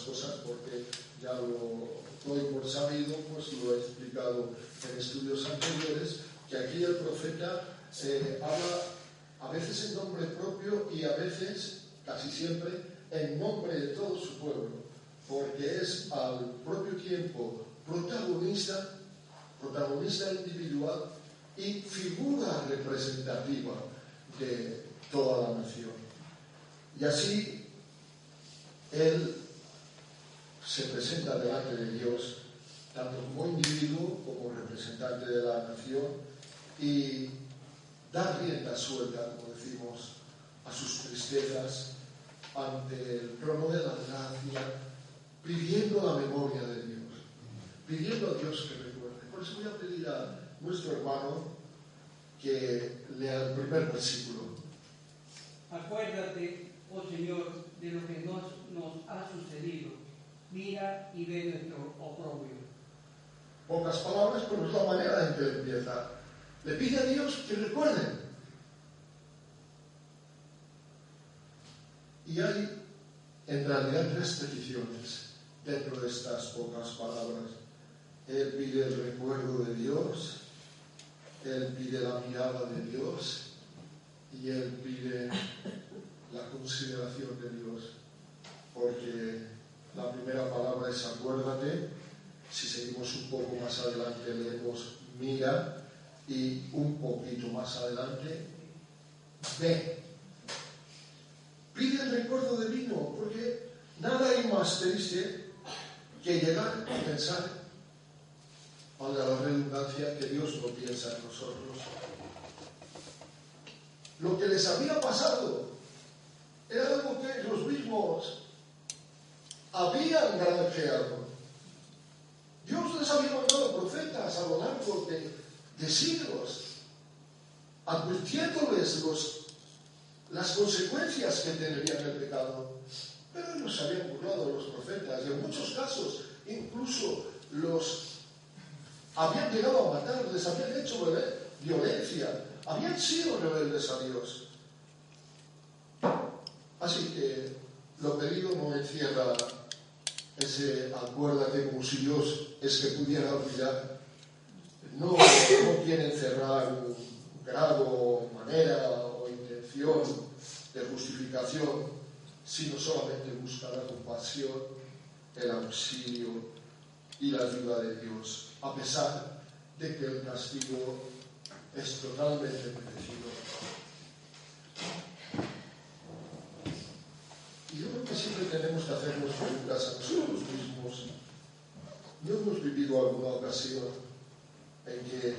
cosas porque ya lo doy por sabido, pues lo he explicado en estudios anteriores, que aquí el profeta eh, habla a veces en nombre propio y a veces, casi siempre, en nombre de todo su pueblo, porque es al propio tiempo protagonista, protagonista individual y figura representativa de toda la nación. Y así él se presenta delante de Dios, tanto como individuo como representante de la nación, y da rienda suelta, como decimos, a sus tristezas ante el trono de la gracia, pidiendo la memoria de Dios, pidiendo a Dios que recuerde. Por eso voy a pedir a nuestro hermano que lea el primer versículo. Acuérdate, oh Señor, de lo que nos, nos ha sucedido. Mira y ve nuestro oprobio. Pocas palabras, pero es la manera en que empieza. Le pide a Dios que recuerden. Y hay en realidad tres peticiones dentro de estas pocas palabras. Él pide el recuerdo de Dios, Él pide la mirada de Dios y Él pide la consideración de Dios. Porque la primera palabra es acuérdate, si seguimos un poco más adelante leemos mira y un poquito más adelante ve. Pide el recuerdo de vino, porque nada hay más triste que llegar a pensar, valga la redundancia, que Dios no piensa en nosotros. Lo que les había pasado era algo que los mismos habían granjeado. Dios les había mandado profetas a lo largo de, siglos, advirtiéndoles las consecuencias que tendrían el pecado. Pero ellos habían burlado los profetas y en muchos casos incluso los habían llegado a matar, les habían hecho violencia, habían sido rebeldes a Dios. Así que lo pedido no encierra ese acuérdate como si Dios es que pudiera olvidar. No, no quiere encerrar un grado, manera o intención de justificación, sino solamente busca la compasión, el auxilio y la ayuda de Dios, a pesar de que el castigo es totalmente merecido. Y yo creo que siempre tenemos que hacernos preguntas a nosotros mismos. ¿No hemos vivido alguna ocasión en que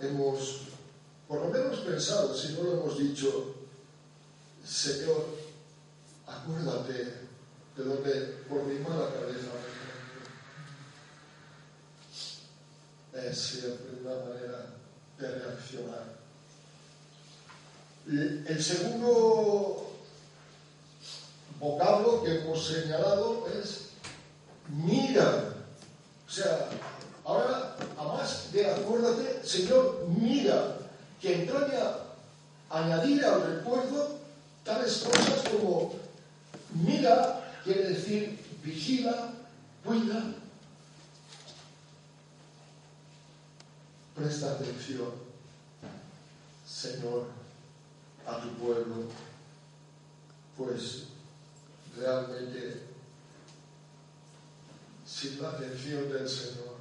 hemos, por lo menos pensado, si no lo hemos dicho, Señor, acuérdate de donde por mi mala cabeza es siempre una manera de reaccionar. El segundo vocablo que hemos señalado es mira. O sea, ahora, a más de acuérdate, Señor, mira, que entraña añadir al recuerdo tales cosas como mira, quiere decir vigila, cuida, presta atención, Señor, a tu pueblo, pues realmente sin la atención del Señor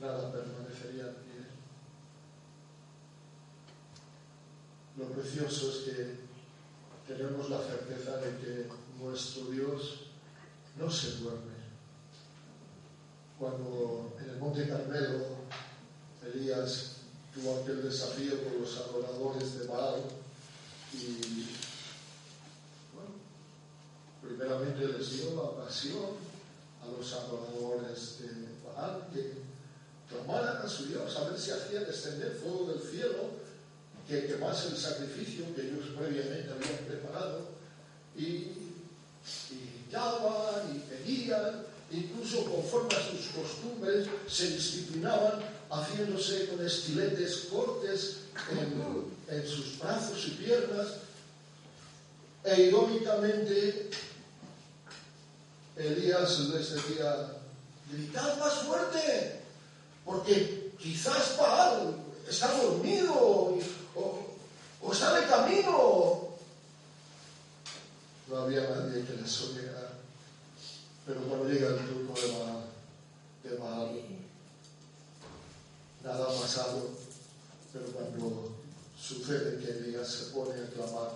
nada permanecería en pie. Lo precioso es que tenemos la certeza de que nuestro Dios no se duerme. Cuando en el Monte Carmelo Elías tuvo aquel desafío con los adoradores de Baal y primeramente les dio la ocasión a los adoradores de Baal que tomaran a su Dios a ver si hacía descender fuego del cielo que quemase el sacrificio que ellos previamente habían preparado y, y y pedían, incluso conforme a sus costumbres se disciplinaban haciéndose con estiletes cortes en, en sus brazos y piernas e irónicamente Elías les decía, gritad más fuerte, porque quizás Baal está dormido o, o está camino. No había nadie que les oyera. Pero cuando llega el turno de Baal, de Baal nada más algo, pero cuando sucede que Elías se pone a clamar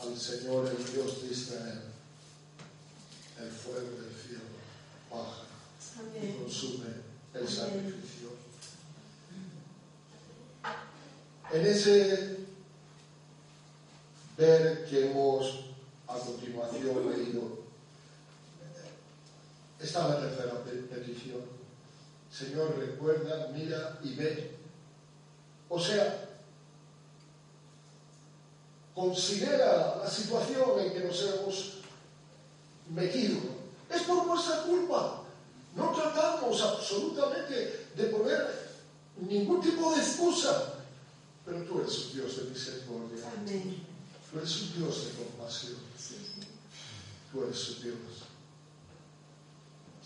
al Señor, el Dios de Israel, el fuego del cielo baja y consume el sacrificio. En ese ver que hemos a continuación leído, está la tercera petición. Señor, recuerda, mira y ve. O sea, considera la situación en que nos hemos metido. Es por nuestra culpa. No tratamos absolutamente de poner ningún tipo de excusa. Pero tú eres un Dios de misericordia. Amén. Tú eres un Dios de compasión. Tú eres un Dios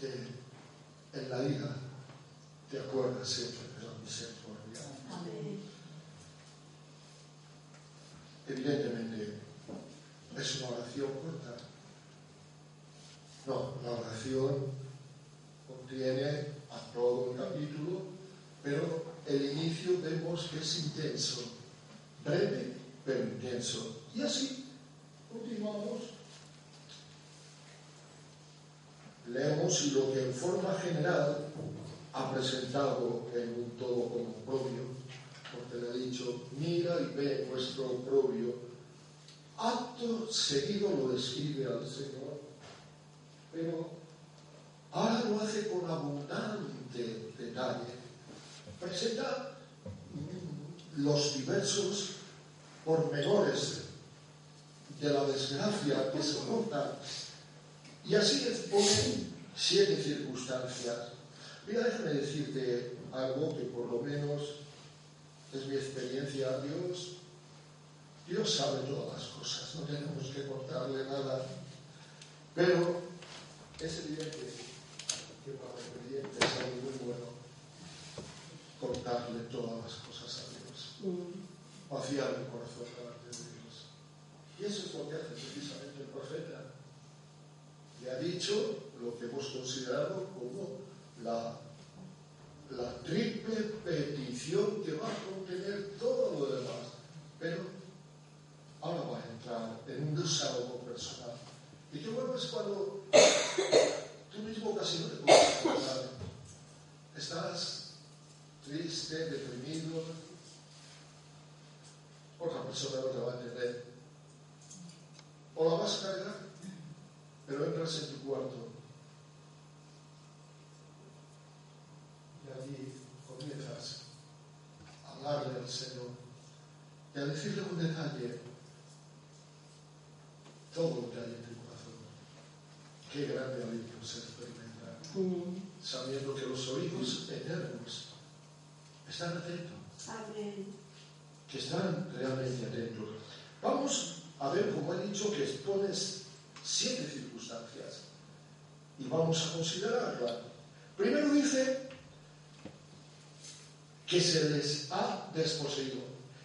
que en la vida te acuerdas siempre de la misericordia. Amén. Evidentemente, es una oración corta. No, la oración contiene a todo el capítulo, pero el inicio vemos que es intenso, breve, pero intenso. Y así continuamos. Leemos y lo que en forma general ha presentado en un todo como propio, porque le ha dicho, mira y ve nuestro oprobio. Acto seguido lo describe al Señor, pero ahora lo hace con abundante detalle. Presenta los diversos pormenores de la desgracia que se nota y así expone siete circunstancias. Mira, déjame decirte algo que por lo menos es mi experiencia. Dios, Dios sabe todas las cosas, no tenemos que contarle nada. Pero es evidente que para el creyente es algo muy bueno contarle todas las cosas a Dios. Mm. Vaciar el corazón delante de Dios. Y eso es lo que hace precisamente el profeta. Le ha dicho lo que hemos considerado como la la triple petición que va a contener todo lo demás. Pero ahora va a entrar en un desahogo personal. Y qué bueno es cuando tú mismo casi acordar. Estás triste, deprimido. Otra persona no te va a entender. O la vas a cargar, pero entras en tu cuarto allí comienzas a hablarle al Señor y a decirle con detalle todo lo que hay en tu. Qué grande alivio se experimenta, mm. sabiendo que los oídos eternos están atentos. Que están realmente atentos. Vamos a ver, como he dicho, que expones siete circunstancias y vamos a considerarlas. Primero dice que se les ha desposeído.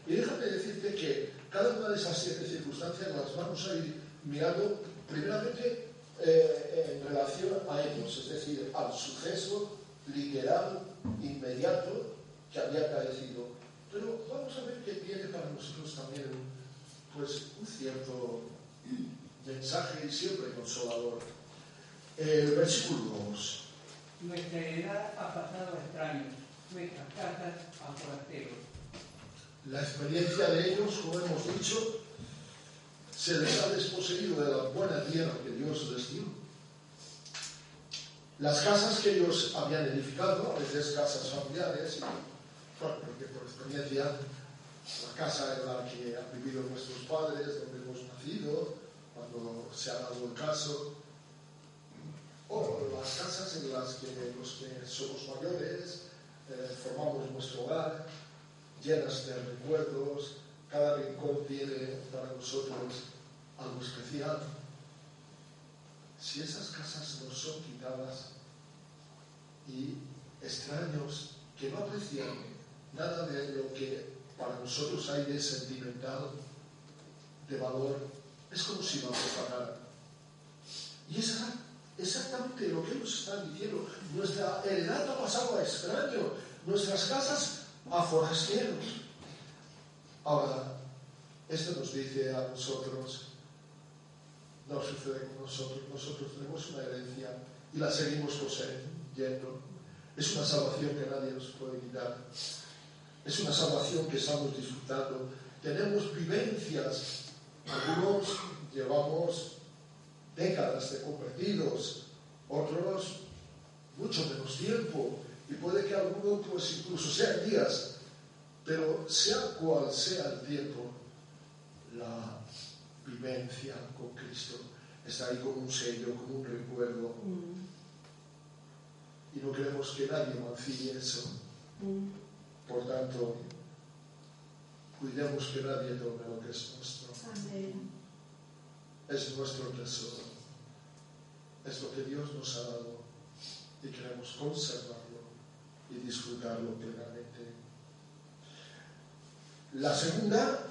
Y déjame decirte que cada una de esas siete circunstancias las vamos a ir mirando primeramente eh, en relación a ellos, es decir, al suceso literal, inmediato que había caecido. Pero vamos a ver que tiene para nosotros también pues, un cierto mensaje siempre consolador. El versículo 2. Nuestra edad ha pasado a extraños nuestras casas a forasteros. La experiencia de ellos, como hemos dicho, se les ha desposeído de la buena tierra que Dios les dio. Las casas que ellos habían edificado, a veces casas familiares, porque por experiencia la casa en la que han vivido nuestros padres, donde hemos nacido, cuando se ha dado el caso, o las casas en las que los que somos mayores eh, formamos nuestro hogar, llenas de recuerdos, cada rincón tiene para nosotros algo especial. si esas casas nos son quitadas y extraños que no aprecian nada de lo que para nosotros hay de sentimental, de valor, es como si nos pagaran. Y es exactamente lo que nos están diciendo. Nuestra heredad ha pasado a extraño, nuestras casas a forasteros. Ahora, esto nos dice a nosotros, no sucede con nosotros, nosotros tenemos una herencia y la seguimos poseyendo. Es una salvación que nadie nos puede quitar. Es una salvación que estamos disfrutando. Tenemos vivencias. Algunos llevamos décadas de convertidos, otros mucho menos tiempo. Y puede que algunos pues, incluso sean días. Pero sea cual sea el tiempo, la vivencia con Cristo está ahí como un sello, como un recuerdo. Mm. Y no queremos que nadie mancille eso. Mm. Por tanto, cuidemos que nadie tome lo que es nuestro. Es nuestro tesoro. Es lo que Dios nos ha dado y queremos conservarlo y disfrutarlo plenamente. La segunda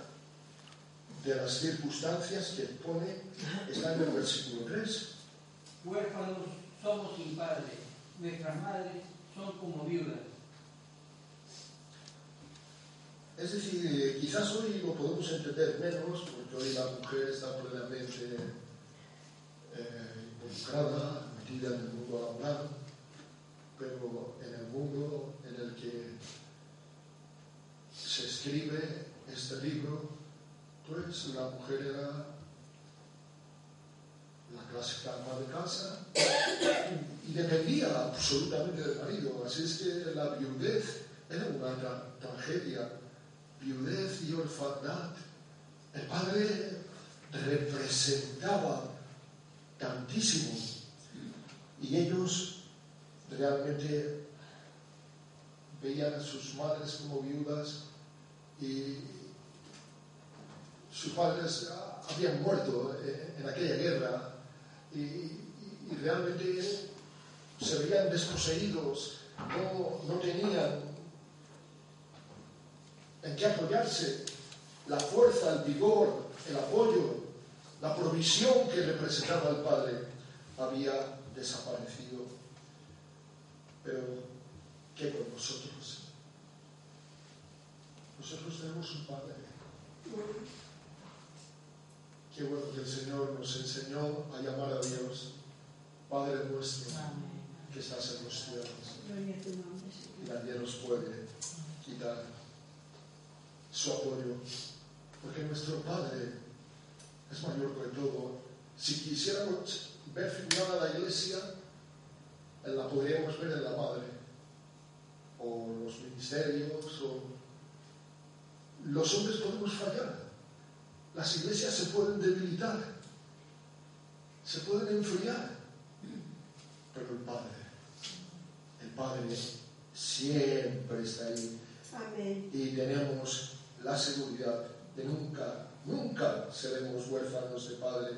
de las circunstancias que pone está en el versículo 3. Huérfanos somos sin padre, nuestras madres son como viudas. Es decir, eh, quizás hoy lo podemos entender menos, porque hoy la mujer está plenamente eh, involucrada, metida en el mundo laboral, pero en el mundo en el que se escribe este libro, pues la mujer era la clásica ama de casa y dependía absolutamente del marido. Así es que la viudez era una tragedia. Viudez y orfandad. El padre representaba tantísimo y ellos realmente veían a sus madres como viudas y sus padres habían muerto eh, en aquella guerra y, realmente se veían desposeídos, no, no tenían en qué apoyarse. La fuerza, el vigor, el apoyo, la provisión que representaba el padre había desaparecido. Pero, ¿qué con nosotros? Nosotros tenemos un padre Qué bueno que el Señor nos enseñó a llamar a Dios Padre nuestro que estás en los cielos. Y nadie nos puede quitar su apoyo, porque nuestro Padre es mayor que todo. Si quisiéramos ver figurada la iglesia, la podríamos ver en la madre, o los ministerios, o los hombres podemos fallar las iglesias se pueden debilitar, se pueden enfriar, pero el Padre, el Padre siempre está ahí. Y tenemos la seguridad de nunca, nunca seremos huérfanos de Padre.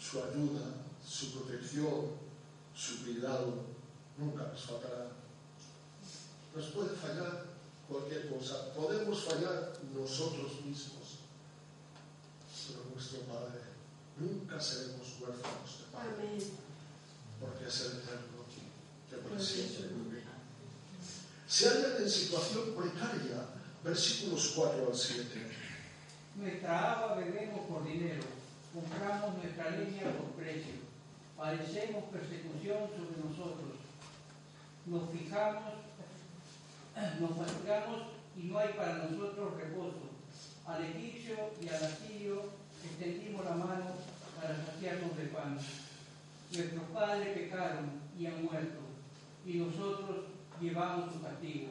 Su ayuda, su protección, su cuidado, nunca nos faltará. Nos puede fallar cualquier cosa, podemos fallar nosotros mismos nuestro Padre. Nunca seremos huérfanos de Padre. Porque es el eterno que por siempre vive. Se hallan en situación precaria, versículos 4 al 7. Nuestra agua bebemos por dinero, compramos nuestra leña por precio, padecemos persecución sobre nosotros, nos fijamos, nos fatigamos y no hay para nosotros reposo. Al egipcio y al asirio extendimos la mano para saciarnos de pan. Nuestros padres pecaron y han muerto, y nosotros llevamos su castigo.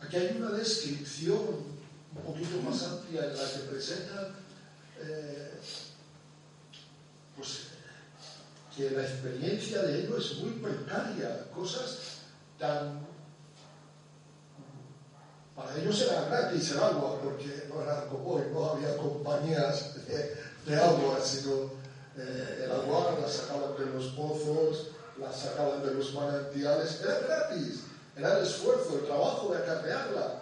Aquí hay una descripción un poquito más amplia en la que presenta eh, pues, que la experiencia de ellos es muy precaria, cosas tan... Para ellos era gratis el agua, porque no era como hoy, no había compañías de, agua, sino eh, el agua la sacaban de los pozos, la sacaban de los manantiales, era gratis, era el esfuerzo, el trabajo de acarrearla.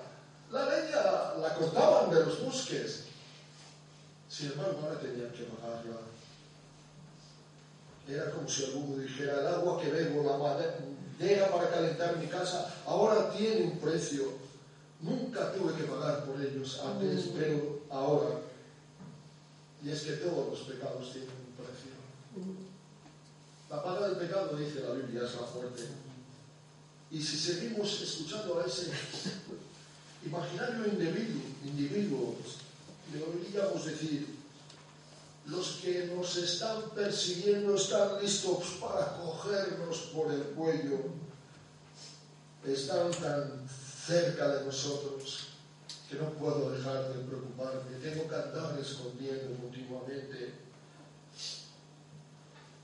La leña la cortaban de los bosques. Sin embargo, ahora tenían que pagarla. Era como si alguno dijera, el agua que bebo, la madera para calentar mi casa, ahora tiene un precio. Nunca tuve que pagar por ellos antes, pero ahora. Y es que todos los pecados tienen un precio. La paga del pecado, dice la Biblia, es la fuerte. Y si seguimos escuchando a ese imaginario individuo, individuo le oiríamos decir, los que nos están persiguiendo están listos para cogernos por el cuello, están tan cerca de nosotros que no puedo dejar de preocuparme, tengo que andar escondiendo continuamente,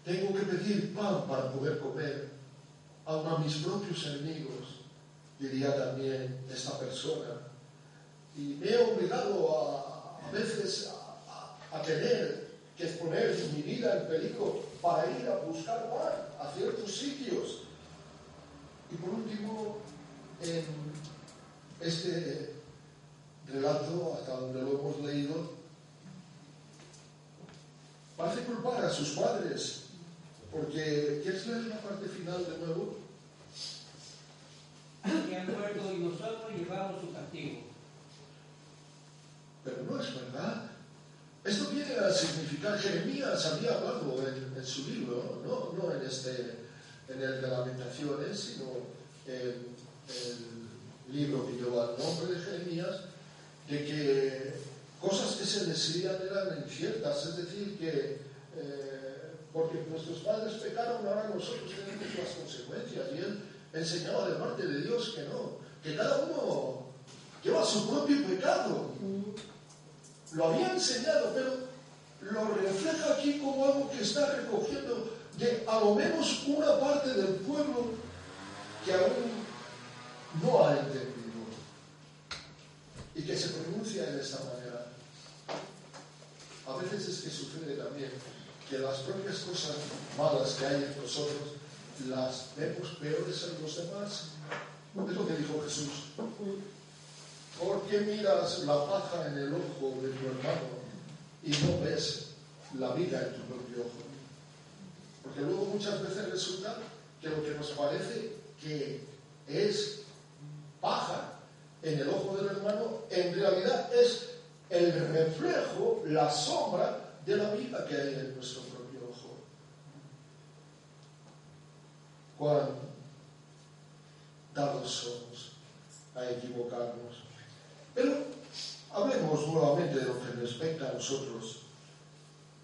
tengo que pedir pan para poder comer, aun a mis propios enemigos, diría también esta persona. Y me he obligado a, a veces a, a tener que poner mi vida en peligro para ir a buscar pan a ciertos sitios. Y por último, en este relato, hasta donde lo hemos leído, parece culpar a sus padres, porque ¿quieres leer la parte final de nuevo? Que han muerto y nosotros llevamos su castigo. Pero no es verdad. Esto viene a significar, Jeremías había hablado en, su libro, ¿no? no en, este, en el de Lamentaciones, sino en el libro que lleva el nombre de Jeremías, de que cosas que se decían eran inciertas, es decir, que eh, porque nuestros padres pecaron, ahora nosotros tenemos las consecuencias. Y él enseñaba de parte de Dios que no, que cada uno lleva su propio pecado. Lo había enseñado, pero lo refleja aquí como algo que está recogiendo de a lo menos una parte del pueblo que aún no ha entendido y que se pronuncia de esta manera. A veces es que sucede también que las propias cosas malas que hay en nosotros las vemos peores en los demás. Es lo que dijo Jesús. ¿Por qué miras la paja en el ojo de tu hermano y no ves la vida en tu propio ojo? Porque luego muchas veces resulta que lo que nos parece que es paja en el ojo del hermano, en realidad es el reflejo, la sombra de la vida que hay en nuestro propio ojo. Cuán dados somos a equivocarnos pero hablemos nuevamente de lo que respecta a nosotros.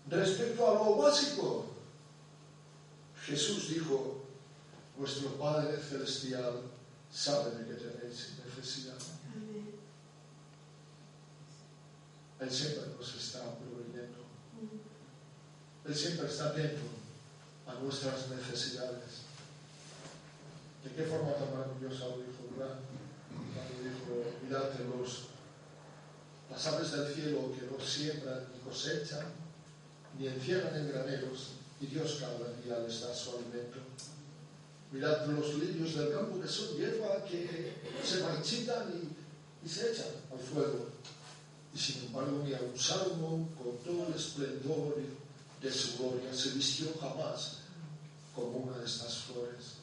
Respecto a lo básico, Jesús dijo, vuestro Padre Celestial sabe de que tenéis necesidad. Él siempre nos está proveyendo. Él siempre está atento a nuestras necesidades. ¿De qué forma tan maravillosa lo dijo, verdad? dijo, mirad los, las aves del cielo que no siembran ni cosechan, ni encierran en graneros, y Dios cada día les da su alimento. Mirad los lirios del campo que son hierba que se marchitan y, se echan al fuego. Y sin embargo, ni a un salmo con todo el esplendor de su gloria se vistió jamás como una de estas flores.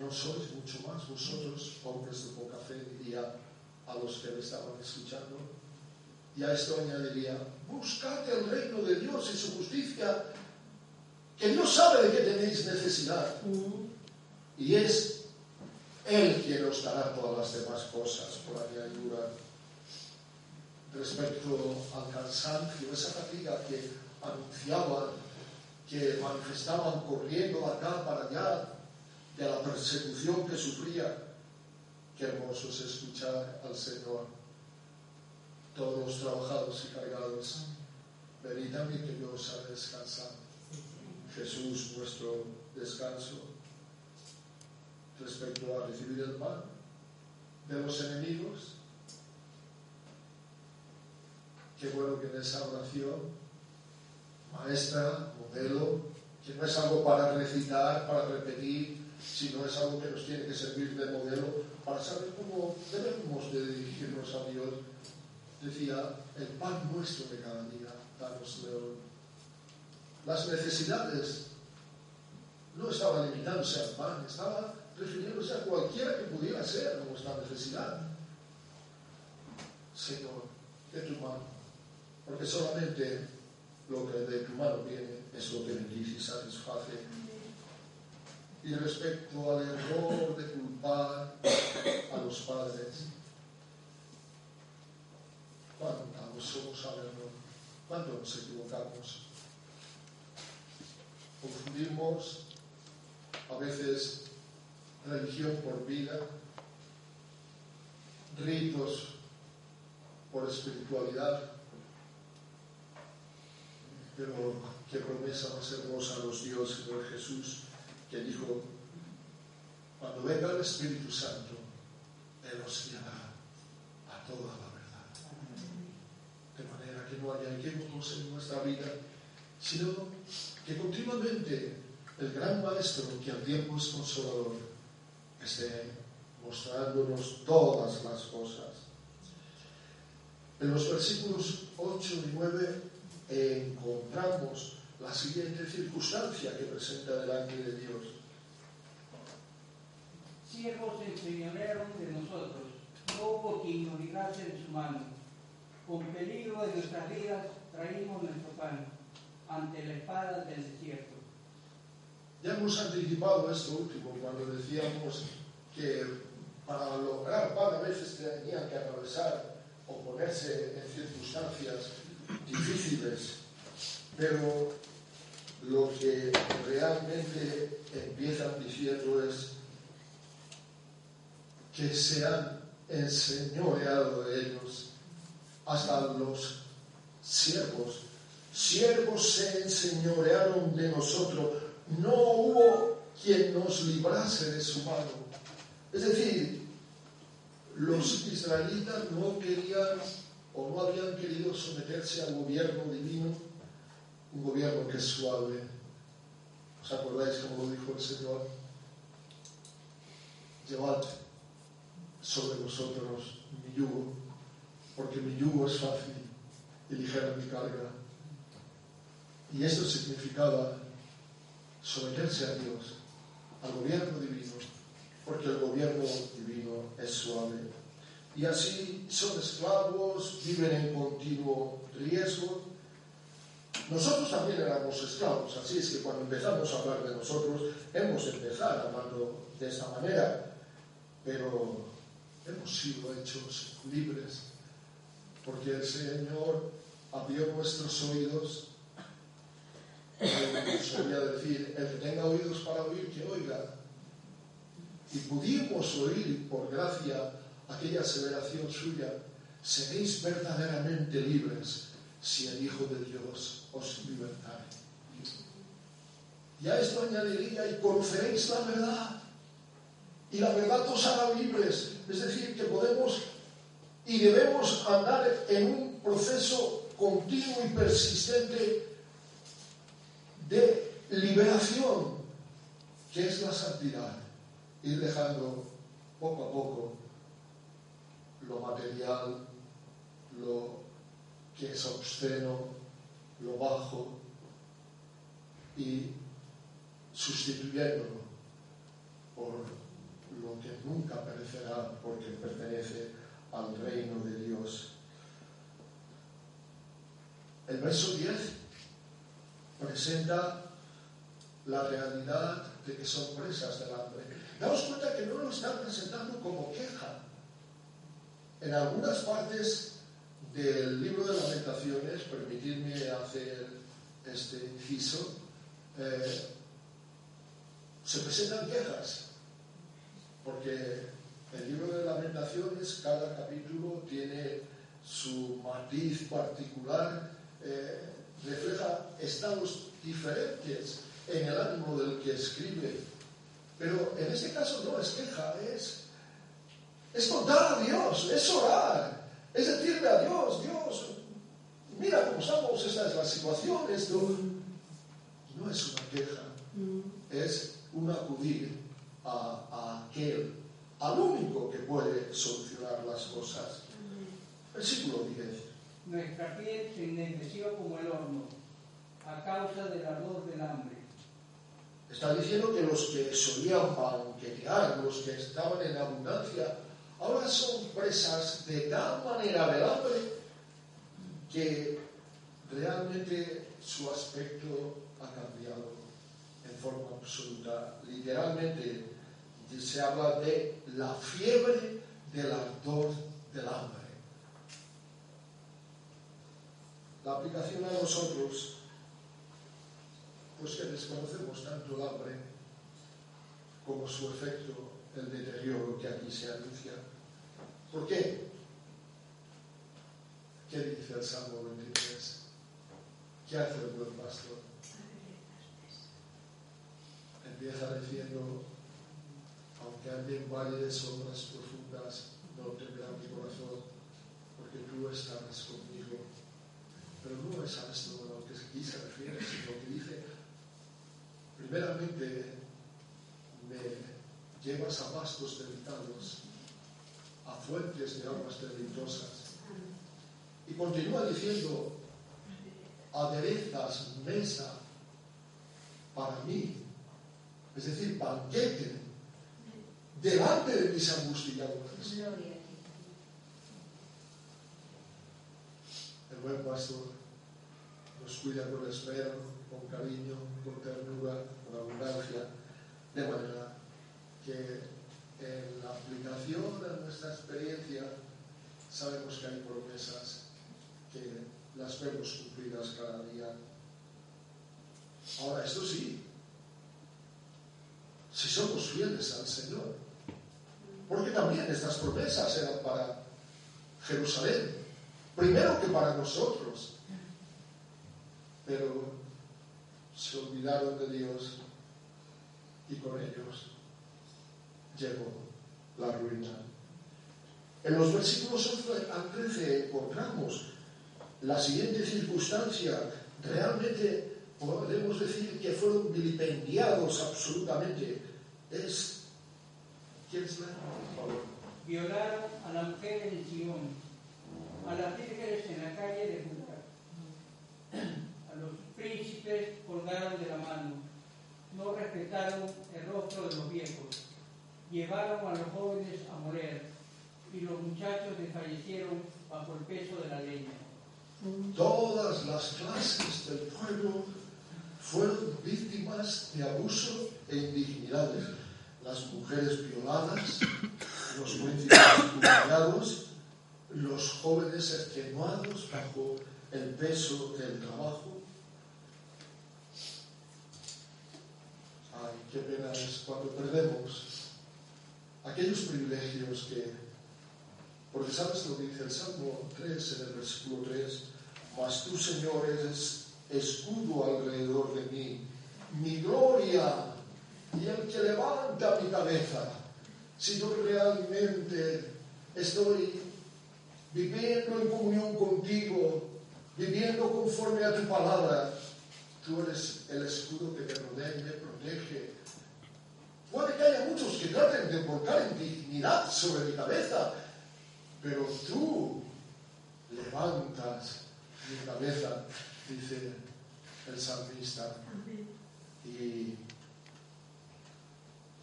¿No sois mucho más vosotros, hombres de poca fe? diría a los que le estaban escuchando. Y a esto añadiría, buscad el reino de Dios y su justicia, que Dios sabe de qué tenéis necesidad. Y es Él quien os dará todas las demás cosas por añadidura. Respecto al cansancio, esa fatiga que anunciaban, que manifestaban corriendo acá para allá, de la persecución que sufría. Qué hermoso es escuchar al Señor. Todos los trabajados y cargados, venid a mí que yo os haré descansar. Jesús, nuestro descanso. Respecto a recibir el pan de los enemigos, qué bueno que en esa oración maestra, modelo, que no es algo para recitar, para repetir, sino es algo que nos tiene que servir de modelo para saber cómo debemos de dirigirnos a Dios. Decía, el pan nuestro de cada día, danos hoy. Las necesidades no estaban limitándose al pan, estaban refiriéndose a cualquiera que pudiera ser nuestra necesidad. Señor, de tu mano, porque solamente lo que de tu mano viene es lo que bendice y satisface. Y respecto al error de culpar a los padres, ¿cuántos somos al error? ¿Cuándo nos equivocamos? Confundimos a veces religión por vida, ritos por espiritualidad, pero qué promesa más hermosa los dios Señor Jesús, que dijo, cuando venga el Espíritu Santo, Él os guiará a toda la verdad. De manera que no haya equívocos en nuestra vida, sino que continuamente el gran Maestro, que al tiempo es consolador, esté mostrándonos todas las cosas. En los versículos 8 y 9 encontramos la siguiente circunstancia que presenta delante de Dios. Siervos se enseñorearon de nosotros, no hubo quien nos librase de su mano. Con peligro de nuestras vidas traímos nuestro pan ante la espada del desierto. Ya hemos anticipado esto último cuando decíamos que para lograr pan a veces tenían que atravesar o ponerse en circunstancias difíciles, pero lo que realmente empiezan diciendo es que se han enseñoreado de ellos hasta los siervos. Siervos se enseñorearon de nosotros. No hubo quien nos librase de su mano. Es decir, los israelitas no querían o no habían querido someterse al gobierno divino, un gobierno que es suave. ¿Os acordáis como lo dijo el Señor? Llevad sobre vosotros mi yugo, porque mi yugo es fácil y ligera mi carga. Y esto significaba someterse a Dios, al gobierno divino, porque el gobierno divino es suave y así son esclavos, viven en continuo riesgo. Nosotros también éramos esclavos, así es que cuando empezamos a hablar de nosotros, hemos empezado hablando de esta manera, pero hemos sido hechos libres, porque el Señor abrió nuestros oídos. Solía decir, el que tenga oídos para oír, que oiga. Y pudimos oír por gracia aquella aseveración suya, seréis verdaderamente libres si el Hijo de Dios os libertare. Y a esto añadiría, y conoceréis la verdad, y la verdad os hará libres. Es decir, que podemos y debemos andar en un proceso continuo y persistente de liberación, que es la santidad, ir dejando poco a poco lo material, lo que es obsceno, lo bajo, y sustituyéndolo por lo que nunca perecerá porque pertenece al reino de Dios. El verso 10 presenta la realidad de que son presas del hambre. Damos cuenta que no lo están presentando como queja, en algunas partes del libro de lamentaciones, permitidme hacer este inciso, eh, se presentan quejas, porque el libro de lamentaciones, cada capítulo tiene su matiz particular, eh, refleja estados diferentes en el ánimo del que escribe. Pero en este caso no es queja, es es contar a Dios, es orar, es decirle a Dios, Dios, mira cómo estamos, esta es la situación, esto no es una queja, es un acudir a, a aquel, al único que puede solucionar las cosas. Versículo 10. Nuestra piel se ennegrecieu como el horno a causa del ardor del hambre. Está diciendo que los que solían banquetear, los que estaban en abundancia, ahora son presas de tal manera del hambre que realmente su aspecto ha cambiado en forma absoluta. Literalmente se habla de la fiebre del ardor del hambre. La aplicación a nosotros, pues que desconocemos tanto el hambre como su efecto, el deterioro que aquí se anuncia. ¿Por qué? ¿Qué dice el Salmo 23? ¿Qué hace el buen pastor? Empieza diciendo, aunque ande en valle de sombras profundas, no temerá mi corazón, porque tú estarás conmigo. Pero no es a esto a lo que aquí se refiere, sino que dice, primeramente, me llevas a pastos delicados, a fuentes de aguas deleitosas. Y continúa diciendo, aderezas mesa para mí, es decir, banquete, delante de mis angustiadores. El buen pastor nos cuida con esmero, con cariño, con ternura, con abundancia, de manera que en la aplicación de nuestra experiencia sabemos que hay promesas que las vemos cumplidas cada día. Ahora, esto sí, si somos fieles al Señor, porque también estas promesas eran para Jerusalén, primero que para nosotros, pero se olvidaron de Dios y con ellos llegó la ruina. En los versículos 11 al 13 encontramos la siguiente circunstancia. Realmente podemos decir que fueron vilipendiados absolutamente. Es. ¿Quién es la? Por favor. Violaron a la mujer en Sion, a las vírgenes en la calle de Juca. Príncipes colgaron de la mano, no respetaron el rostro de los viejos, llevaron a los jóvenes a morir y los muchachos desfallecieron bajo el peso de la leña. Todas las clases del pueblo fueron víctimas de abuso e indignidades. Las mujeres violadas, los príncipes humiliados, los jóvenes extenuados bajo el peso del trabajo. Ay, qué pena es cuando perdemos aquellos privilegios que, porque sabes lo que dice el Salmo 3 en el versículo 3, mas tú, Señor, eres escudo alrededor de mí, mi gloria y el que levanta mi cabeza. Si yo realmente estoy viviendo en comunión contigo, viviendo conforme a tu palabra, tú eres el escudo que me rodea y me Puede que haya muchos que traten de volcar indignidad sobre mi cabeza, pero tú levantas mi cabeza, dice el salmista. Y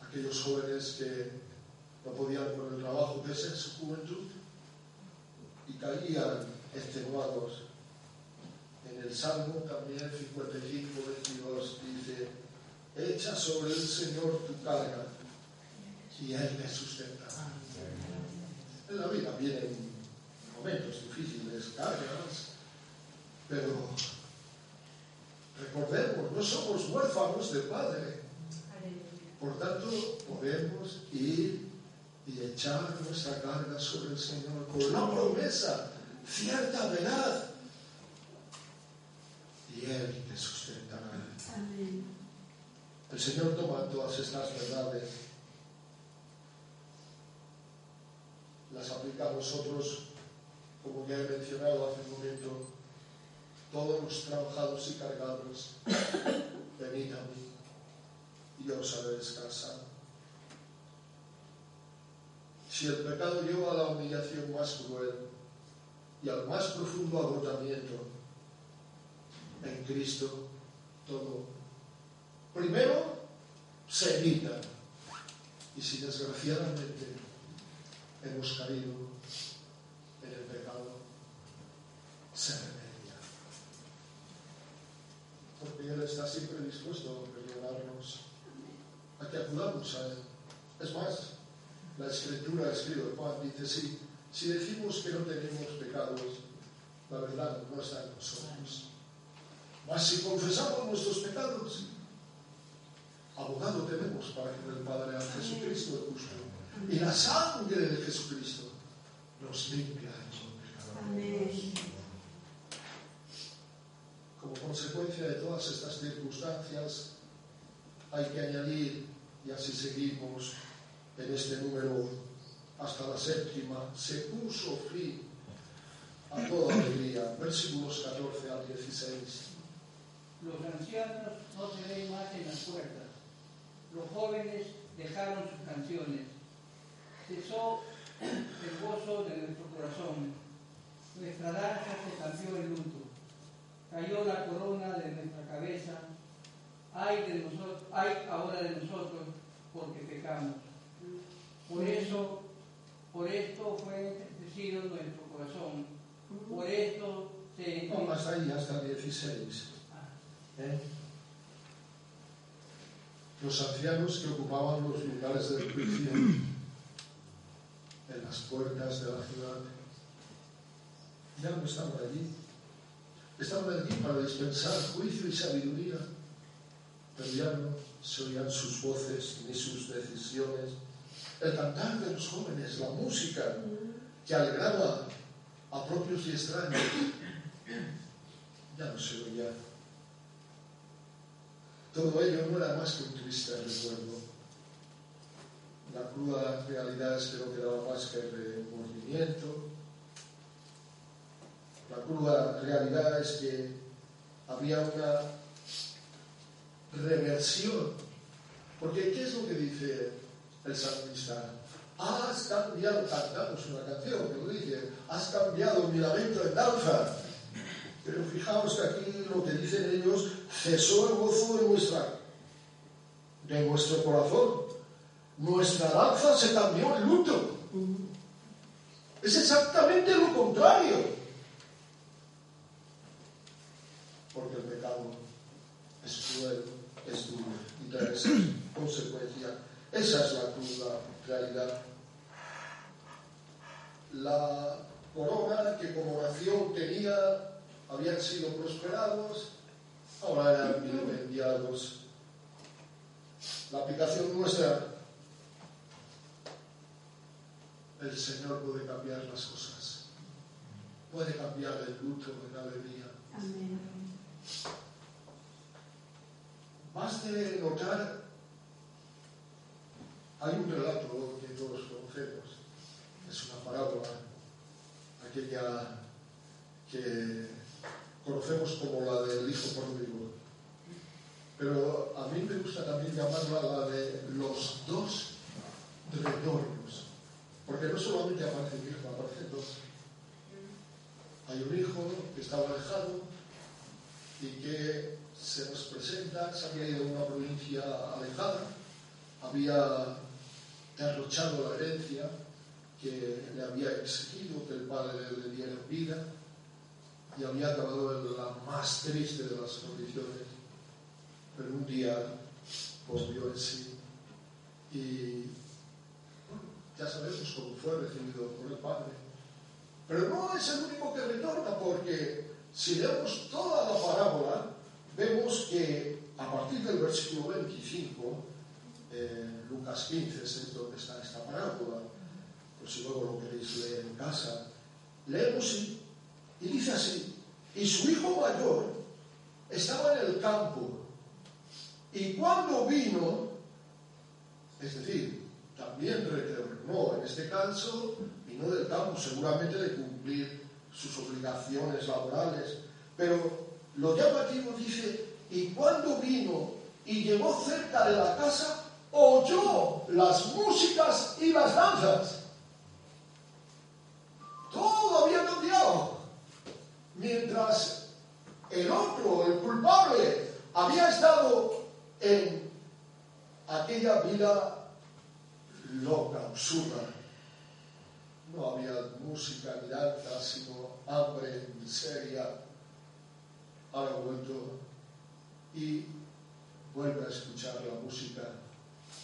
aquellos jóvenes que no podían con el trabajo de en su juventud y caían extenuados. En el Salmo también 55, 22 dice, echa sobre el Señor tu carga y Él te sustentará. En la vida vienen momentos difíciles, cargas, pero recordemos, no somos huérfanos de Padre. Por tanto, podemos ir y echar nuestra carga sobre el Señor con la promesa cierta, veraz. Y Él te sustentará. El Señor toma todas estas verdades, las aplica a nosotros, como ya he mencionado hace un momento, todos los trabajados y cargados, venid a mí y yo os haré descansar. Si el pecado lleva a la humillación más cruel y al más profundo agotamiento, en Cristo todo primero se evita y si desgraciadamente hemos caído en el pecado, se remedia. Porque Él está siempre dispuesto a perdonarnos, a que acudamos a Él. Es más, la Escritura escrito, Juan dice, sí, si decimos que no tenemos pecados, la verdad no está en nosotros. Mas si confesamos nuestros pecados, abogado tenemos para que el Padre a Jesucristo el justo. Y la sangre de Jesucristo nos limpia Amén. Como consecuencia de todas estas circunstancias, hay que añadir, y así seguimos en este número hasta la séptima, se puso fin a toda alegría. Versículos 14 al 16. Los ancianos no se ven más en las puertas. Los jóvenes dejaron sus canciones. Cesó el gozo de nuestro corazón. Nuestra danza se cambió en luto. Cayó la corona de nuestra cabeza. Hay, de nosotros, hay ahora de nosotros porque pecamos. Por eso, por esto fue entristecido nuestro corazón. Por esto se... Más ahí hasta 16. ¿Eh? Los ancianos que ocupaban los lugares del juicio en las puertas de la ciudad ya no estaban allí. Estaban allí para dispensar juicio y sabiduría, pero ya no se oían sus voces ni sus decisiones. El cantar de los jóvenes, la música que alegraba a propios y extraños, ya no se oía. Todo ello no era más que un triste recuerdo. La cruda realidad es que no quedaba más que remordimiento. La cruda realidad es que había una reversión. Porque ¿qué es lo que dice el salmista? Has cambiado, cantamos una canción que lo dice, has cambiado mi lamento en danza pero fijaos que aquí lo que dicen ellos, cesó el gozo de, nuestra, de nuestro corazón. Nuestra danza se cambió en luto. Es exactamente lo contrario. Porque el pecado es cruel, es duro y trae esa consecuencia. Esa es la cruda realidad. La corona que como nación tenía habían sido prosperados, ahora eran vilipendiados. La aplicación nuestra, el Señor puede cambiar las cosas, puede cambiar el luto en alegría. Amén. de notar, hay un relato que todos conocemos, es una parábola, aquella que conocemos como la del hijo pródigo. Pero a mí me gusta también llamarla la de los dos retornos, porque no solamente aparece un hijo, aparecen dos. Hay un hijo que estaba alejado y que se nos presenta, se había ido a una provincia alejada, había derrochado la herencia que le había exigido que el padre le diera vida y había acabado en la más triste de las condiciones. Pero un día volvió en sí y ya sabemos cómo fue recibido por el Padre. Pero no es el único que retorna, porque si leemos toda la parábola, vemos que a partir del versículo 25, eh, Lucas 15 es donde está esta parábola, pues si luego lo queréis leer en casa, leemos y dice así, y su hijo mayor estaba en el campo, y cuando vino, es decir, también retornó, en este caso, vino del campo, seguramente de cumplir sus obligaciones laborales, pero lo llamativo dice, y cuando vino y llegó cerca de la casa, oyó las músicas y las danzas. Todo había cambiado. Mientras el otro, el culpable, había estado en aquella vida loca, absurda. No había música ni danza, sino hambre, miseria. Ahora vuelto y vuelve a escuchar la música,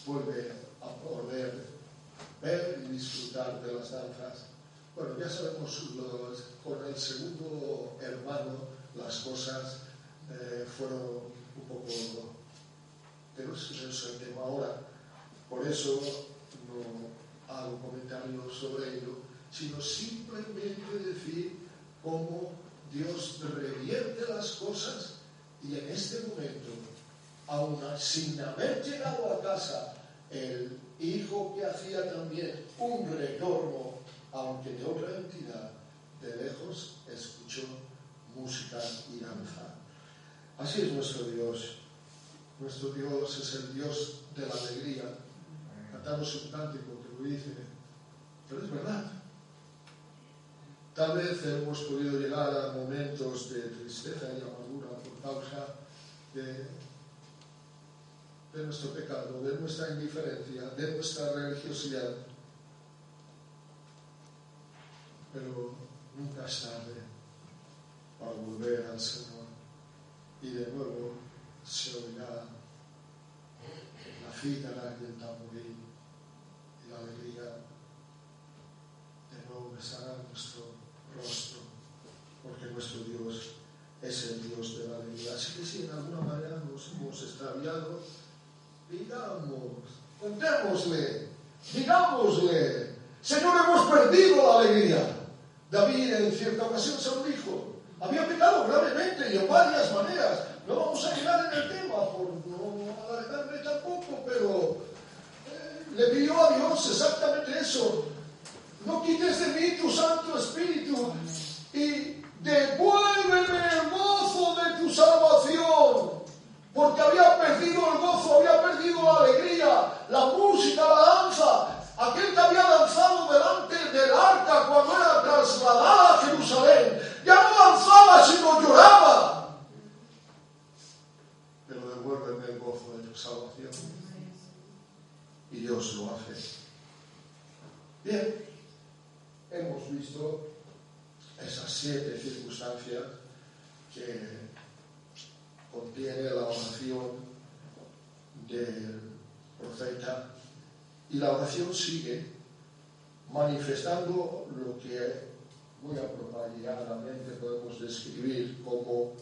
vuelve a poder ver y disfrutar de las danzas. Bueno, ya sabemos, con el segundo hermano las cosas eh, fueron un poco... Pero eso es el tema ahora. Por eso no hago comentarios sobre ello, sino simplemente decir cómo Dios revierte las cosas y en este momento, aún sin haber llegado a casa, el hijo que hacía también un retorno, aunque de otra entidad, de lejos escuchó música y danza. Así es nuestro Dios. Nuestro Dios es el Dios de la alegría. Cantamos un cántico que lo dice, pero es verdad. Tal vez hemos podido llegar a momentos de tristeza y amargura por causa de, de nuestro pecado, de nuestra indiferencia, de nuestra religiosidad. Pero nunca es tarde para volver al Señor y de nuevo se oirá la cítara y el tamboril y la alegría de nuevo besará nuestro rostro porque nuestro Dios es el Dios de la alegría. Así que si en alguna manera nos hemos extraviado, digamos, contémosle, digámosle, Señor, hemos perdido la alegría. David en cierta ocasión se lo dijo, había pecado gravemente y en varias maneras. No vamos a llegar en el tema por no alargarme tampoco, pero eh, le pidió a Dios exactamente eso. No quites de mí tu Santo Espíritu y devuélveme el gozo de tu salvación. Porque había perdido el gozo, había perdido la alegría, la música, la danza. Aquel que había danzado delante del arca cuando era trasladada a Jerusalén, ya no danzaba sino lloraba. Pero devuélveme el gozo de tu salvación. Y Dios lo hace. Bien, hemos visto esas siete circunstancias que contiene la oración del profeta y la oración sigue manifestando lo que muy apropiadamente podemos describir como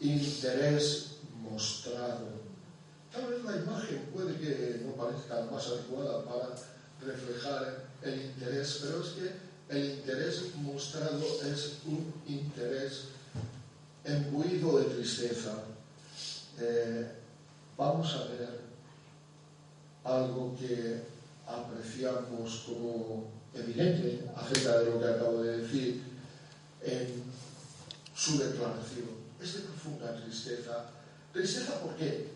interés mostrado. Tal vez la imagen puede que no parezca más adecuada para reflejar el interés, pero es que el interés mostrado es un interés embuido de tristeza. Eh, vamos a ver algo que apreciamos como evidente acerca de lo que acabo de decir en su declaración. Es de profunda tristeza. ¿Tristeza por qué?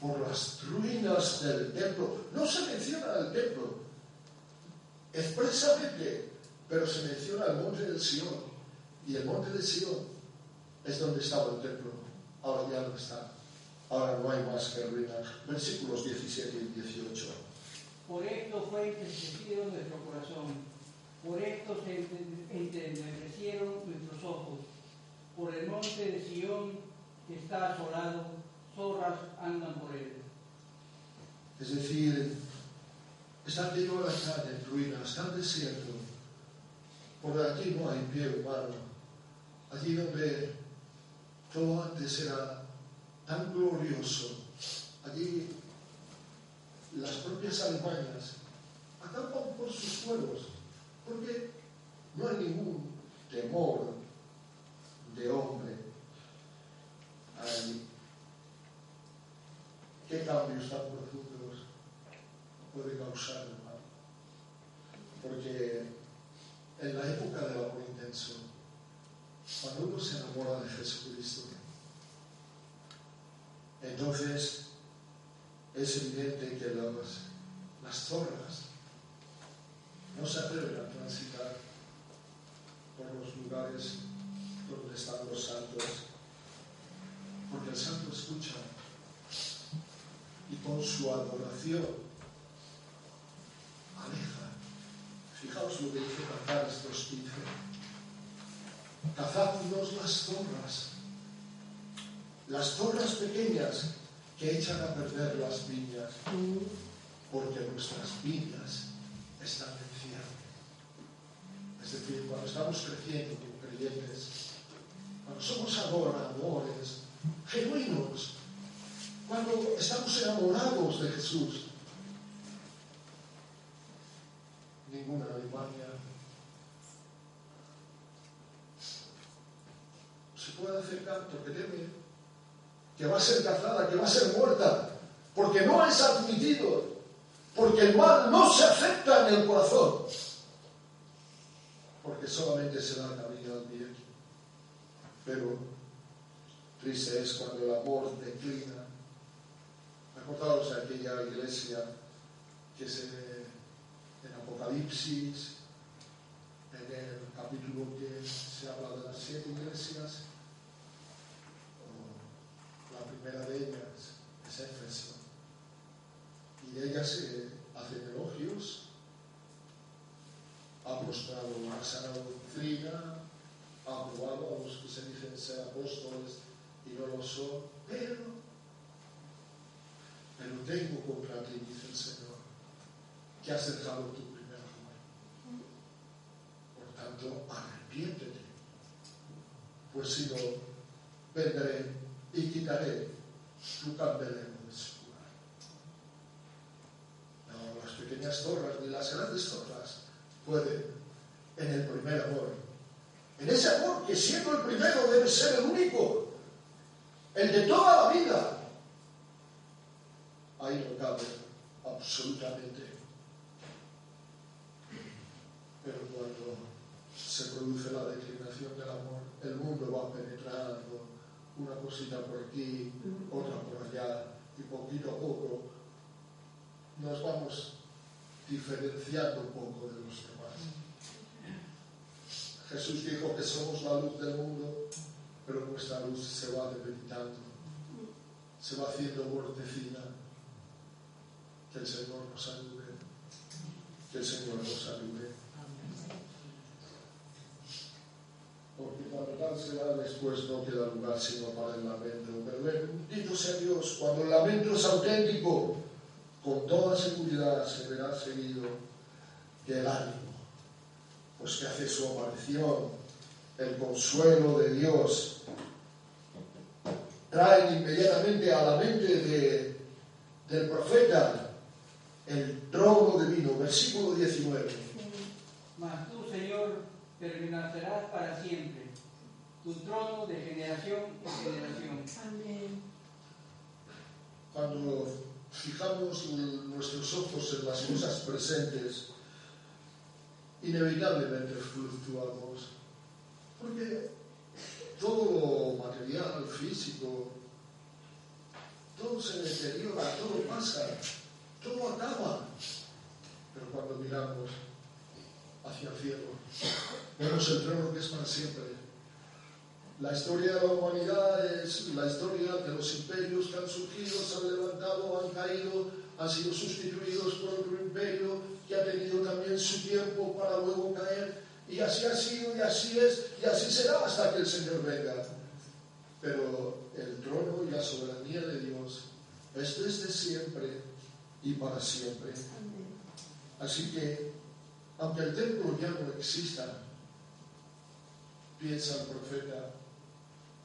Por las ruinas del templo. No se menciona el templo expresamente, pero se menciona el monte del Sion. Y el monte del Sion es donde estaba el templo. Ahora ya no está. Ahora no hay más que ruinas. Versículos 17 y 18. Por esto fue entristecido nuestro corazón, por esto se enternecieron nuestros ojos. Por el monte de Sión que está asolado, zorras andan por él. Es decir, está lleno la calle en ruinas, está desierto. Por allí no hay pie humano. Allí donde todo antes era tan glorioso, allí las propias Alemanias acampan por sus pueblos, porque no hay ningún temor de hombre ahí. ¿Qué cambios tan profundos puede causar el mal? Porque en la época del amor intenso, Cuando uno se enamora de Jesucristo, entonces es evidente que las, las zorras no se atreven a transitar por los lugares donde están los santos, porque el santo escucha y con su adoración aleja. Fijaos lo que dice Cantares 2.15. Cazadnos las zorras, las zorras pequeñas que echan a perder las viñas, porque nuestras viñas están en cierre. Es decir, cuando estamos creciendo como creyentes, cuando somos adoradores, genuinos, cuando estamos enamorados de Jesús, ninguna Alemania se puede acercar porque teme que va a ser cazada, que va a ser muerta, porque no es admitido, porque el mal no se acepta en el corazón, porque solamente se da camino al bien. Pero triste es cuando el amor declina Acordaos de aquella iglesia que se en Apocalipsis, en el capítulo que se habla de las siete iglesias, ellas es Éfeso, y ella se hacen elogios, ha prostrado la sana doctrina, ha aprobado a los que se dicen ser apóstoles y no lo son, pero pero tengo contra ti, dice el Señor, que has dejado tu primer amor. Por tanto, arrepiéntete, pues si no, vendré y quitaré tu candelero de su. No, las pequeñas torres ni las grandes torres pueden en el primer amor. En ese amor que siendo el primero debe ser el único, el de toda la vida, ahí no cabe absolutamente. Pero cuando se produce la declinación del amor, el mundo va penetrando una cosita por aquí, otra por allá, y poquito a poco nos vamos diferenciando un poco de los demás. Jesús dijo que somos la luz del mundo, pero nuestra luz se va debilitando, se va haciendo mortecina que el Señor nos ayude. Que el Señor nos ayude. Porque cuando tal se va, después no queda lugar sino para el lamento. Pero bendito sea Dios, cuando el lamento es auténtico, con toda seguridad se verá seguido del ánimo, pues que hace su aparición, el consuelo de Dios, trae inmediatamente a la mente de, del profeta el trono divino, versículo 19. Permanecerás para siempre, tu trono de generación en generación. Amén. Cuando fijamos nuestros ojos en las cosas presentes, inevitablemente fluctuamos, porque todo material, físico, todo se deteriora, todo pasa todo acaba. Pero cuando miramos hacia el cielo, vemos el trono que es para siempre. La historia de la humanidad es la historia de los imperios que han surgido, se han levantado, han caído, han sido sustituidos por otro imperio que ha tenido también su tiempo para luego caer. Y así ha sido, y así es, y así será hasta que el Señor venga. Pero el trono y la soberanía de Dios es desde siempre y para siempre. Así que, aunque el templo ya no exista, piensa el profeta,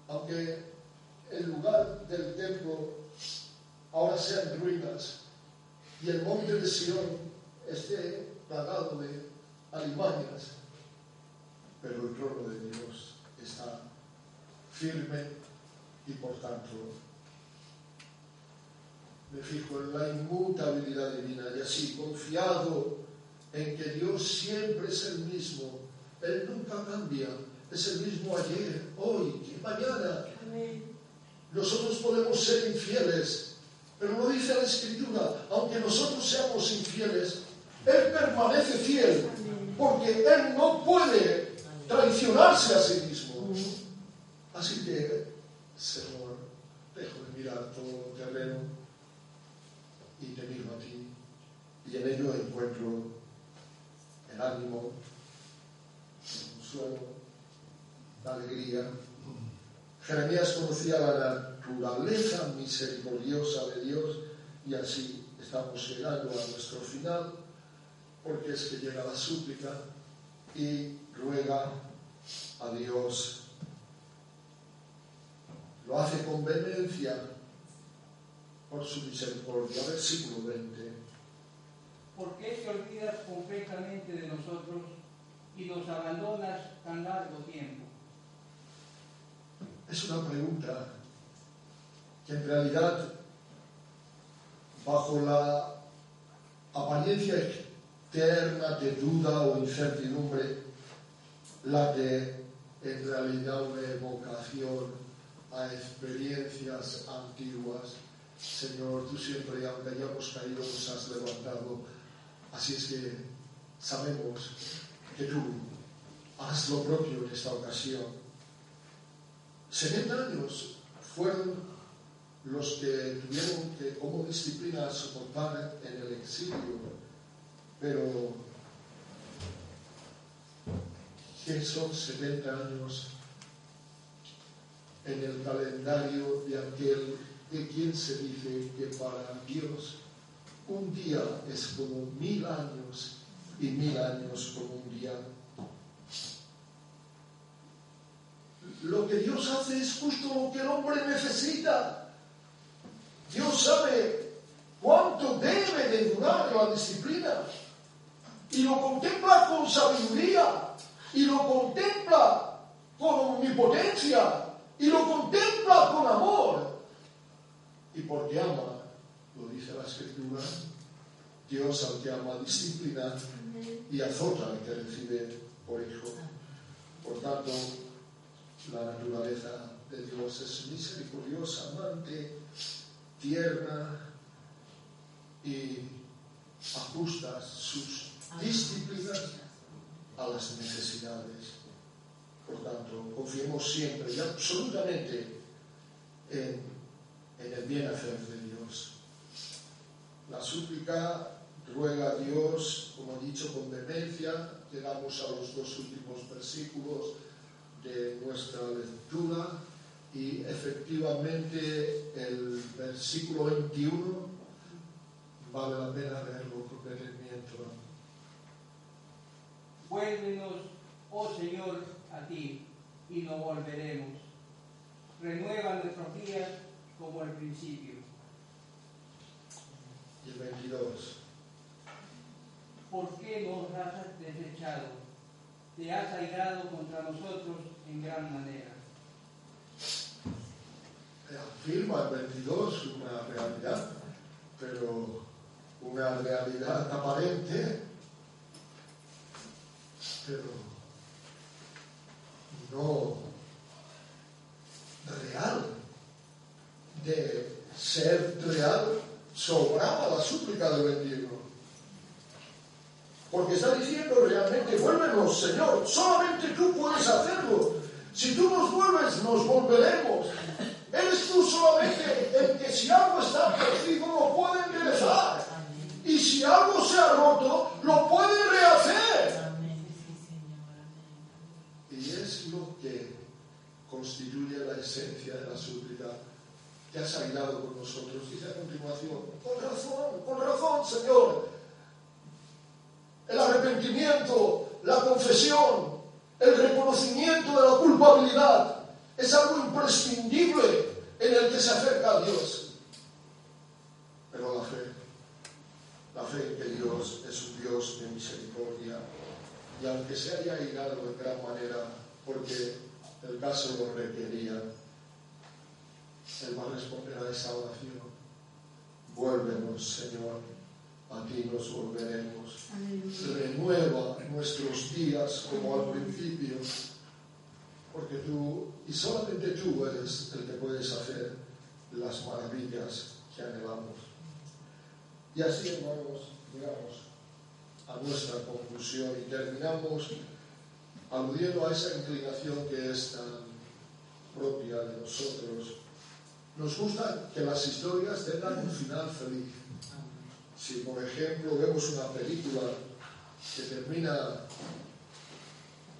aunque el lugar del templo ahora sea en ruinas y el monte de Sion esté plagado de alimañas, pero el trono de Dios está firme y por tanto me fijo en la inmutabilidad divina y así, confiado en que Dios siempre es el mismo, Él nunca cambia, es el mismo ayer, hoy y mañana. Amén. Nosotros podemos ser infieles, pero lo dice la Escritura, aunque nosotros seamos infieles, Él permanece fiel, Amén. porque Él no puede traicionarse a sí mismo. Así que, Señor, dejo de mirar todo terreno y te miro a ti, y en ello encuentro ánimo, el consuelo, la alegría. Jeremías conocía la naturaleza misericordiosa de Dios y así estamos llegando a nuestro final, porque es que llega la súplica y ruega a Dios. Lo hace con vehemencia por su misericordia. Versículo 20. ¿Por qué te olvidas completamente de nosotros y nos abandonas tan largo tiempo? Es una pregunta que en realidad, bajo la apariencia externa de duda o incertidumbre, la de en realidad una evocación a experiencias antiguas. Señor, tú siempre, aunque hayamos caído, nos has levantado. Así es que sabemos que tú haz lo propio en esta ocasión. 70 años fueron los que tuvieron que, como disciplina, soportar en el exilio, pero que son 70 años en el calendario de aquel de quien se dice que para Dios un día es como mil años y mil años como un día. Lo que Dios hace es justo lo que el hombre necesita. Dios sabe cuánto debe de durar la disciplina y lo contempla con sabiduría y lo contempla con omnipotencia y lo contempla con amor. Y porque ama, lo dice la escritura, Dios al que ama disciplina y azota al que recibe por hijo. Por tanto, la naturaleza de Dios es misericordiosa, amante, tierna y ajusta sus disciplinas a las necesidades. Por tanto, confiemos siempre y absolutamente en, en el bien hacer de. La súplica ruega a Dios, como he dicho, con vehemencia. Llegamos a los dos últimos versículos de nuestra lectura y efectivamente el versículo 21 vale la pena leerlo con detenimiento. Vuélvenos, oh Señor, a ti, y no volveremos. Renueva nuestros días como al principio. Y el 22. ¿Por qué nos has desechado? Te has airado contra nosotros en gran manera. afirma el 22 una realidad, pero una realidad aparente, pero no real. De ser real, sobraba la súplica del 21. Porque está diciendo realmente, vuélvenos, Señor, solamente tú puedes hacerlo. Si tú nos vuelves, nos volveremos. Eres tú solamente el que si algo está perdido lo puede enderezar. Y si algo se ha roto, lo puede rehacer. Y es lo que constituye la esencia de la súplica que has airado con nosotros. Dice a continuación, con razón, con razón, Señor. El arrepentimiento, la confesión, el reconocimiento de la culpabilidad es algo imprescindible en el que se acerca a Dios. Pero la fe, la fe en que Dios es un Dios de misericordia y aunque se haya airado en gran manera porque el caso lo requería, Él va a responder a esa oración. Vuélvenos, Señor, a ti nos volveremos. Aleluya. Renueva nuestros días como al principio. porque tú, y solamente tú eres el que puedes hacer las maravillas que anhelamos. Y así, hermanos, llegamos a nuestra conclusión y terminamos aludiendo a esa inclinación que es tan propia de nosotros. Nos gusta que las historias tengan un final feliz. Si, por ejemplo, vemos una película que termina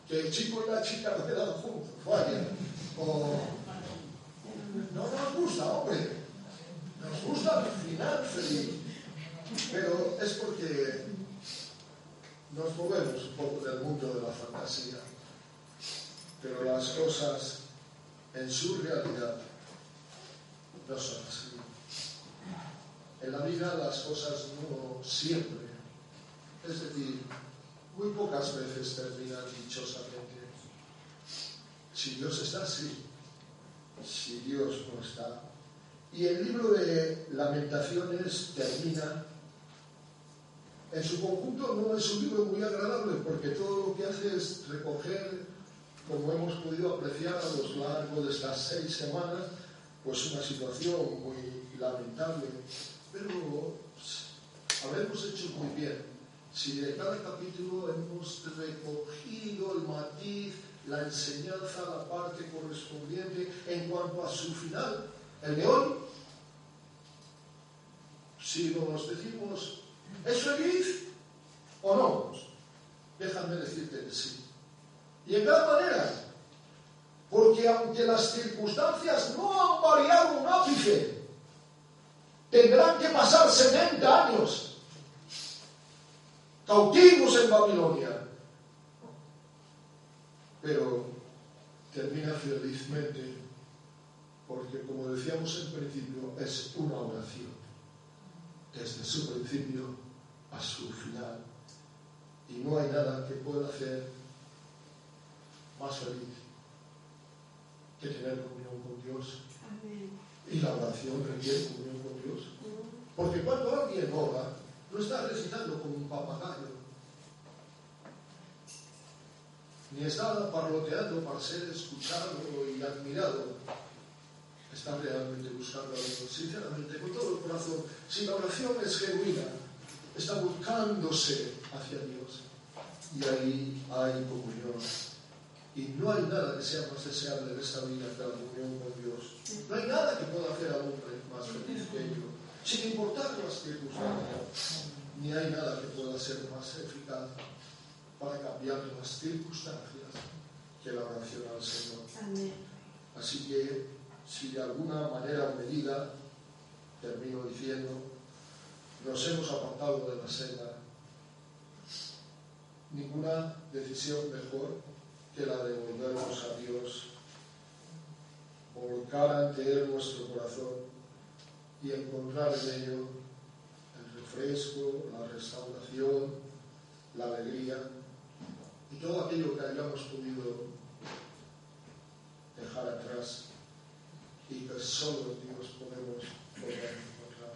que el chico y la chica quedan juntos, vaya, o no nos gusta, hombre, nos gusta el final feliz, pero es porque nos movemos un poco del mundo de la fantasía, pero las cosas en su realidad no son así. En la vida las cosas no siempre, es decir, muy pocas veces terminan dichosamente. Si Dios está así, si Dios no está. Y el libro de lamentaciones termina, en su conjunto no es un libro muy agradable porque todo lo que hace es recoger, como hemos podido apreciar a lo largo de estas seis semanas, pues una situación muy lamentable. Pero habremos hecho muy bien si de cada capítulo hemos recogido el matiz, la enseñanza, la parte correspondiente en cuanto a su final, el de hoy, si nos decimos, ¿es feliz o no? Déjame decirte que sí. Y en cada manera, porque aunque las circunstancias no han variado un ápice, tendrán que pasar 70 años cautivos en Babilonia. Pero termina felizmente porque, como decíamos en principio, es una oración, desde su principio a su final. Y no hay nada que pueda hacer más feliz que tener comunión con Dios. Y la oración requiere comunión con Dios. Porque cuando alguien ora, no está recitando como un papagayo, ni está parloteando para ser escuchado y admirado. Está realmente buscando a Dios, sinceramente, con todo el corazón. Si la oración es genuina, está buscándose hacia Dios. Y ahí hay comunión. Y no hay nada que sea más deseable en esta vida que la comunión con Dios. No hay nada que pueda hacer al hombre más feliz que ello sin importar las circunstancias. Ni hay nada que pueda ser más eficaz para cambiar las circunstancias que la oración al Señor. Así que, si de alguna manera o medida, termino diciendo, nos hemos apartado de la senda, ninguna decisión mejor que la devolvemos a Dios, volcar ante Él nuestro corazón y encontrar en ello el refresco, la restauración, la alegría y todo aquello que hayamos podido dejar atrás y que solo Dios podemos volver a encontrar.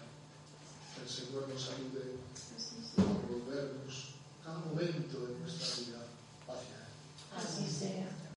El Señor nos ayude a volvernos cada momento de nuestra vida. Isaiah